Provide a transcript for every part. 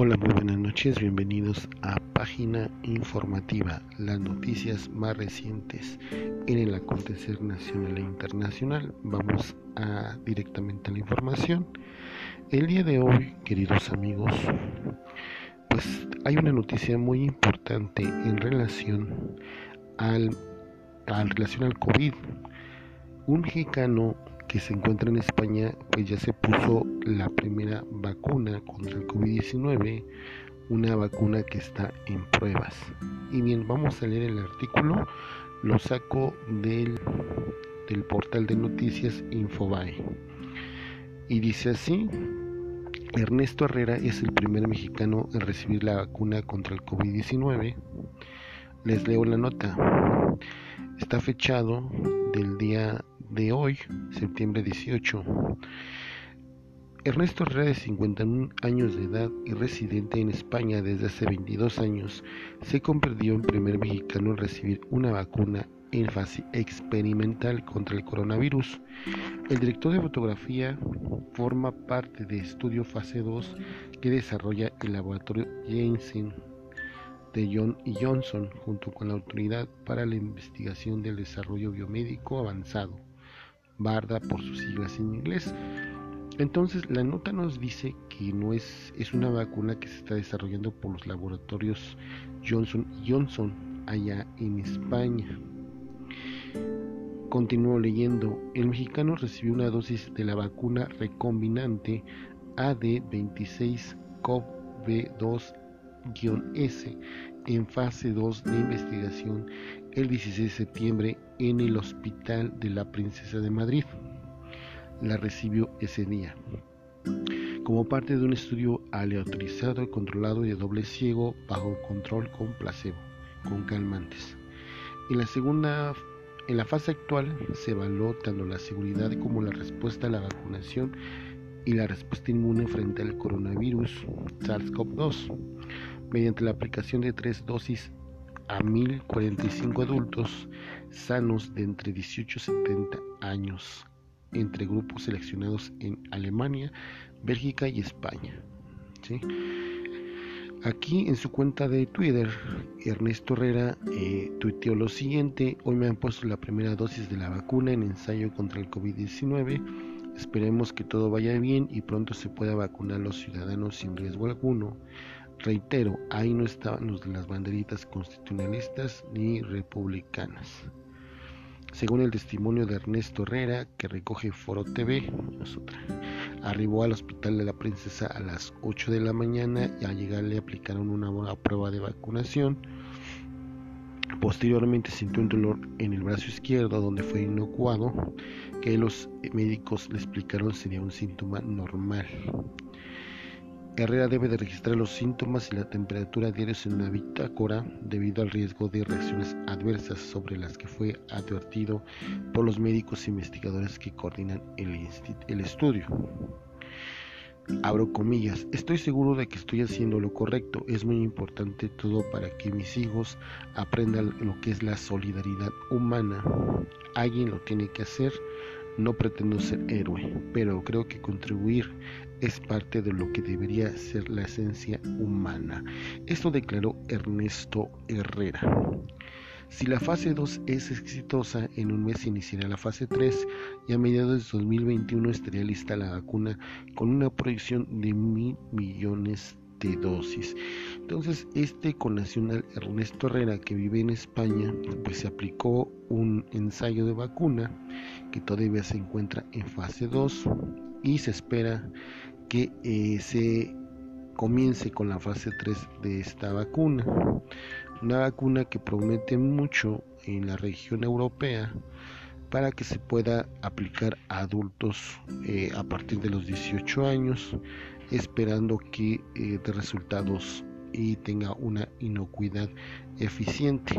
Hola, muy buenas noches, bienvenidos a Página Informativa, las noticias más recientes en el acontecer nacional e internacional. Vamos directamente a la información. El día de hoy, queridos amigos, pues hay una noticia muy importante en relación al, al relación al COVID. Un mexicano que se encuentra en España, pues ya se puso la primera vacuna contra el COVID-19, una vacuna que está en pruebas. Y bien, vamos a leer el artículo, lo saco del, portal de noticias Infobae. Y dice así, Ernesto Herrera es el primer mexicano en recibir la vacuna contra el COVID-19. Les leo la nota. Está fechado del día de hoy, septiembre 18. Ernesto Herrera, de 51 años de edad y residente en España desde hace 22 años, se convirtió en primer mexicano en recibir una vacuna en fase experimental contra el coronavirus. El director de fotografía forma parte de estudio fase 2 que desarrolla el laboratorio Janssen de John y Johnson junto con la Autoridad para la Investigación del Desarrollo Biomédico Avanzado. Barda por sus siglas en inglés. Entonces la nota nos dice que no es, es una vacuna que se está desarrollando por los laboratorios Johnson Johnson allá en España. Continúo leyendo, el mexicano recibió una dosis de la vacuna recombinante AD26 COV2-S en fase 2 de investigación el 16 de septiembre en el Hospital de la Princesa de Madrid. La recibió ese día. Como parte de un estudio aleatorizado y controlado de doble ciego bajo control con placebo, con calmantes. En la segunda en la fase actual se evaluó tanto la seguridad como la respuesta a la vacunación y la respuesta inmune frente al coronavirus SARS-CoV-2 mediante la aplicación de tres dosis a 1045 adultos sanos de entre 18 y 70 años entre grupos seleccionados en Alemania, Bélgica y España. Aquí en su cuenta de Twitter, Ernesto Herrera eh, tuiteó lo siguiente, hoy me han puesto la primera dosis de la vacuna en ensayo contra el COVID-19, esperemos que todo vaya bien y pronto se pueda vacunar a los ciudadanos sin riesgo alguno. Reitero, ahí no estaban los de las banderitas constitucionalistas ni republicanas. Según el testimonio de Ernesto Herrera, que recoge Foro TV, arribó al hospital de la princesa a las 8 de la mañana y al llegar le aplicaron una prueba de vacunación. Posteriormente sintió un dolor en el brazo izquierdo donde fue inocuado, que los médicos le explicaron sería un síntoma normal. Herrera debe de registrar los síntomas y la temperatura diarios en una bitácora debido al riesgo de reacciones adversas sobre las que fue advertido por los médicos investigadores que coordinan el, el estudio. Abro comillas, estoy seguro de que estoy haciendo lo correcto, es muy importante todo para que mis hijos aprendan lo que es la solidaridad humana. Alguien lo tiene que hacer, no pretendo ser héroe, pero creo que contribuir es parte de lo que debería ser la esencia humana. Esto declaró Ernesto Herrera. Si la fase 2 es exitosa, en un mes iniciará la fase 3 y a mediados de 2021 estaría lista la vacuna con una proyección de mil millones dosis. Entonces, este connacional Ernesto Herrera, que vive en España, pues se aplicó un ensayo de vacuna que todavía se encuentra en fase 2 y se espera que eh, se comience con la fase 3 de esta vacuna. Una vacuna que promete mucho en la región europea para que se pueda aplicar a adultos eh, a partir de los 18 años, esperando que eh, dé resultados y tenga una inocuidad eficiente.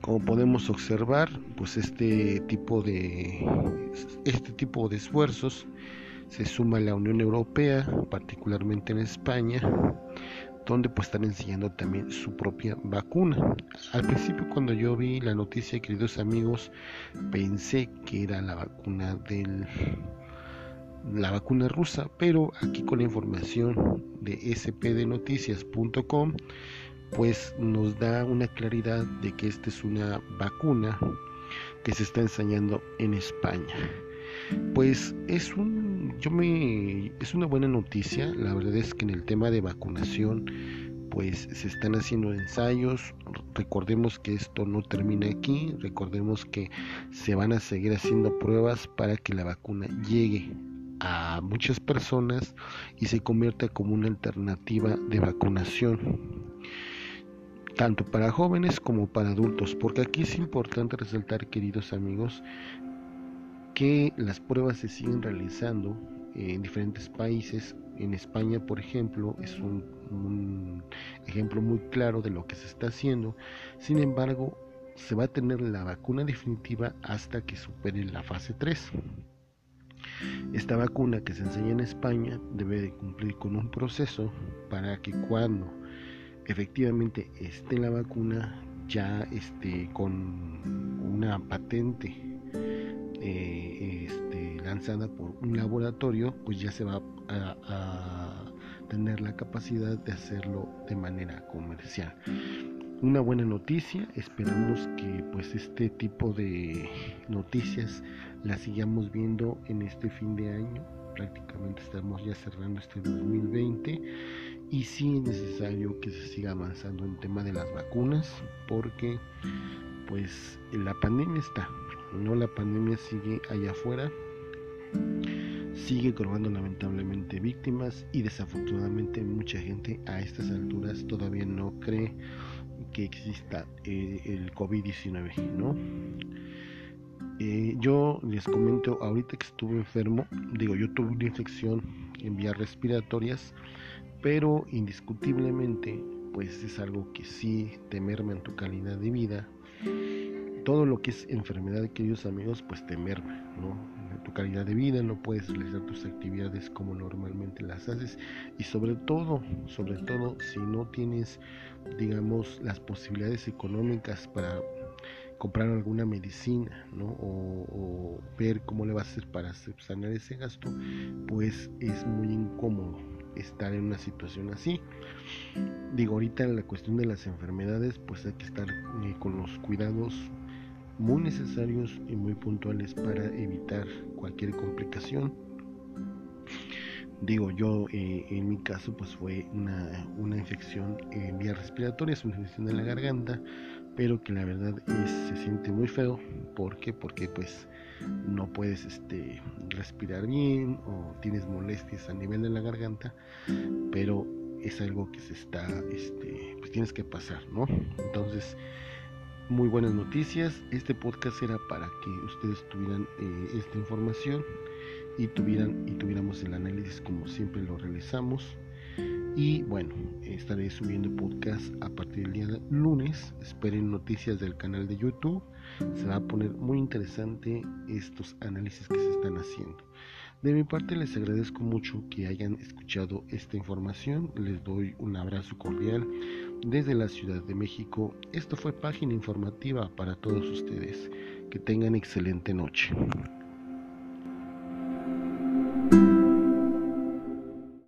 Como podemos observar, pues este tipo de este tipo de esfuerzos se suma la Unión Europea, particularmente en España, donde pues están enseñando también su propia vacuna. Al principio cuando yo vi la noticia, queridos amigos, pensé que era la vacuna del la vacuna rusa, pero aquí con la información de spdnoticias.com pues nos da una claridad de que esta es una vacuna que se está ensayando en España. Pues es un yo me es una buena noticia, la verdad es que en el tema de vacunación pues se están haciendo ensayos, recordemos que esto no termina aquí, recordemos que se van a seguir haciendo pruebas para que la vacuna llegue a muchas personas y se convierta como una alternativa de vacunación tanto para jóvenes como para adultos, porque aquí es importante resaltar, queridos amigos, que las pruebas se siguen realizando en diferentes países. En España, por ejemplo, es un, un, ejemplo muy claro de lo que se está haciendo. Sin embargo, se va a tener la vacuna definitiva hasta que supere la fase 3. Esta vacuna que se enseña en España debe de cumplir con un proceso para que cuando efectivamente esté la vacuna ya este, con una patente eh, este, lanzada por un laboratorio, pues ya se va a, tener la capacidad de hacerlo de manera comercial. Una buena noticia, esperamos que pues este tipo de noticias las sigamos viendo en este fin de año. Prácticamente estamos ya cerrando este 2020 y sí es necesario que se siga avanzando en tema de las vacunas porque pues la pandemia está, no la pandemia sigue allá afuera, sigue cobrando lamentablemente víctimas. Y desafortunadamente mucha gente a estas alturas todavía no cree que exista eh, el COVID-19, ¿no? Eh, yo les comento ahorita que estuve enfermo, digo, yo tuve una infección en vías respiratorias pero indiscutiblemente pues es algo que sí te merma en tu calidad de vida todo lo que es enfermedad queridos amigos pues te merma ¿no? Tu calidad de vida no puedes realizar tus actividades como normalmente las haces y sobre todo sobre todo si no tienes digamos las posibilidades económicas para comprar alguna medicina ¿no? o, o ver cómo le vas a hacer para sanar ese gasto pues es muy incómodo estar en una situación así. Digo, ahorita en la cuestión de las enfermedades, pues hay que estar eh, con los cuidados muy necesarios y muy puntuales para evitar cualquier complicación. Digo, yo eh, en mi caso pues fue una, una infección en vía respiratoria, es una infección de la garganta, pero que la verdad es, se siente muy feo. ¿Por qué? Porque pues no puedes este, respirar bien o tienes molestias a nivel de la garganta, pero es algo que se está, este, pues tienes que pasar, ¿no? Entonces, muy buenas noticias. Este podcast era para que ustedes tuvieran eh, esta información y tuvieran y tuviéramos el análisis como siempre lo realizamos. Y bueno, estaré subiendo podcast a partir del día lunes. Esperen noticias del canal de YouTube. Se va a poner muy interesante estos análisis que se están haciendo. De mi parte les agradezco mucho que hayan escuchado esta información. Les doy un abrazo cordial desde la Ciudad de México. Esto fue página informativa para todos ustedes. Que tengan excelente noche.